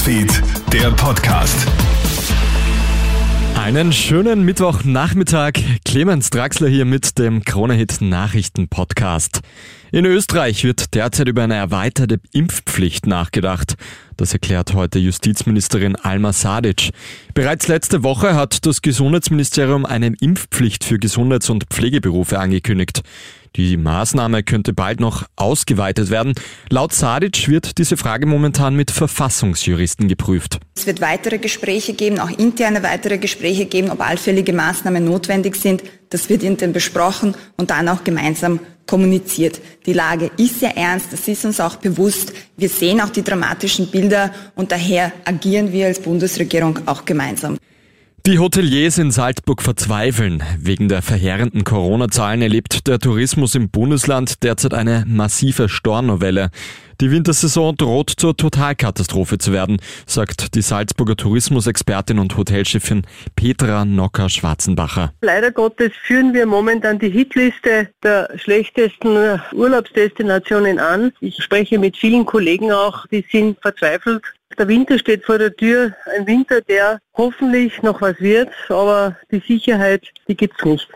Newsfeed, der Podcast. Einen schönen Mittwochnachmittag. Clemens Draxler hier mit dem Kronehit Nachrichten Podcast. In Österreich wird derzeit über eine erweiterte Impfpflicht nachgedacht. Das erklärt heute Justizministerin Alma Sadic. Bereits letzte Woche hat das Gesundheitsministerium eine Impfpflicht für Gesundheits- und Pflegeberufe angekündigt. Die Maßnahme könnte bald noch ausgeweitet werden. Laut Sadic wird diese Frage momentan mit Verfassungsjuristen geprüft. Es wird weitere Gespräche geben, auch interne weitere Gespräche geben, ob allfällige Maßnahmen notwendig sind. Das wird intern besprochen und dann auch gemeinsam kommuniziert. Die Lage ist sehr ernst, das ist uns auch bewusst. Wir sehen auch die dramatischen Bilder und daher agieren wir als Bundesregierung auch gemeinsam. Die Hoteliers in Salzburg verzweifeln. Wegen der verheerenden Corona-Zahlen erlebt der Tourismus im Bundesland derzeit eine massive Stornovelle. Die Wintersaison droht zur Totalkatastrophe zu werden, sagt die Salzburger Tourismusexpertin und Hotelchefin Petra Nocker-Schwarzenbacher. Leider Gottes führen wir momentan die Hitliste der schlechtesten Urlaubsdestinationen an. Ich spreche mit vielen Kollegen auch, die sind verzweifelt. Der Winter steht vor der Tür, ein Winter, der hoffentlich noch was wird, aber die Sicherheit, die gibt's nicht.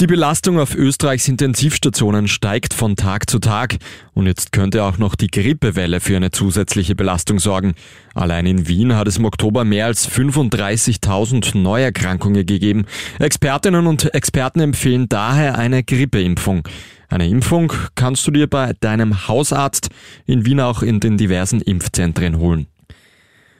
Die Belastung auf Österreichs Intensivstationen steigt von Tag zu Tag und jetzt könnte auch noch die Grippewelle für eine zusätzliche Belastung sorgen. Allein in Wien hat es im Oktober mehr als 35.000 Neuerkrankungen gegeben. Expertinnen und Experten empfehlen daher eine Grippeimpfung. Eine Impfung kannst du dir bei deinem Hausarzt in Wien auch in den diversen Impfzentren holen.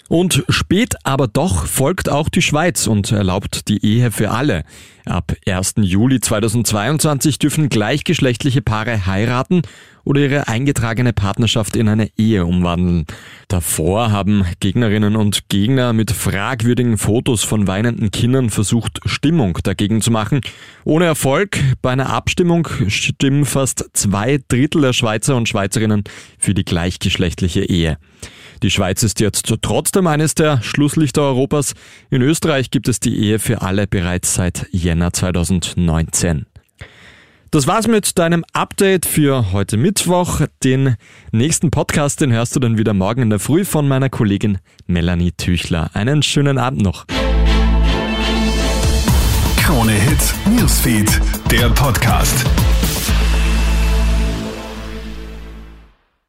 Und spät aber doch folgt auch die Schweiz und erlaubt die Ehe für alle. Ab 1. Juli 2022 dürfen gleichgeschlechtliche Paare heiraten oder ihre eingetragene Partnerschaft in eine Ehe umwandeln. Davor haben Gegnerinnen und Gegner mit fragwürdigen Fotos von weinenden Kindern versucht, Stimmung dagegen zu machen. Ohne Erfolg. Bei einer Abstimmung stimmen fast zwei Drittel der Schweizer und Schweizerinnen für die gleichgeschlechtliche Ehe. Die Schweiz ist jetzt trotzdem eines der Schlusslichter Europas. In Österreich gibt es die Ehe für alle bereits seit Jänner 2019. Das war's mit deinem Update für heute Mittwoch. Den nächsten Podcast, den hörst du dann wieder morgen in der Früh von meiner Kollegin Melanie Tüchler. Einen schönen Abend noch. Krone Hits, Newsfeed, der Podcast.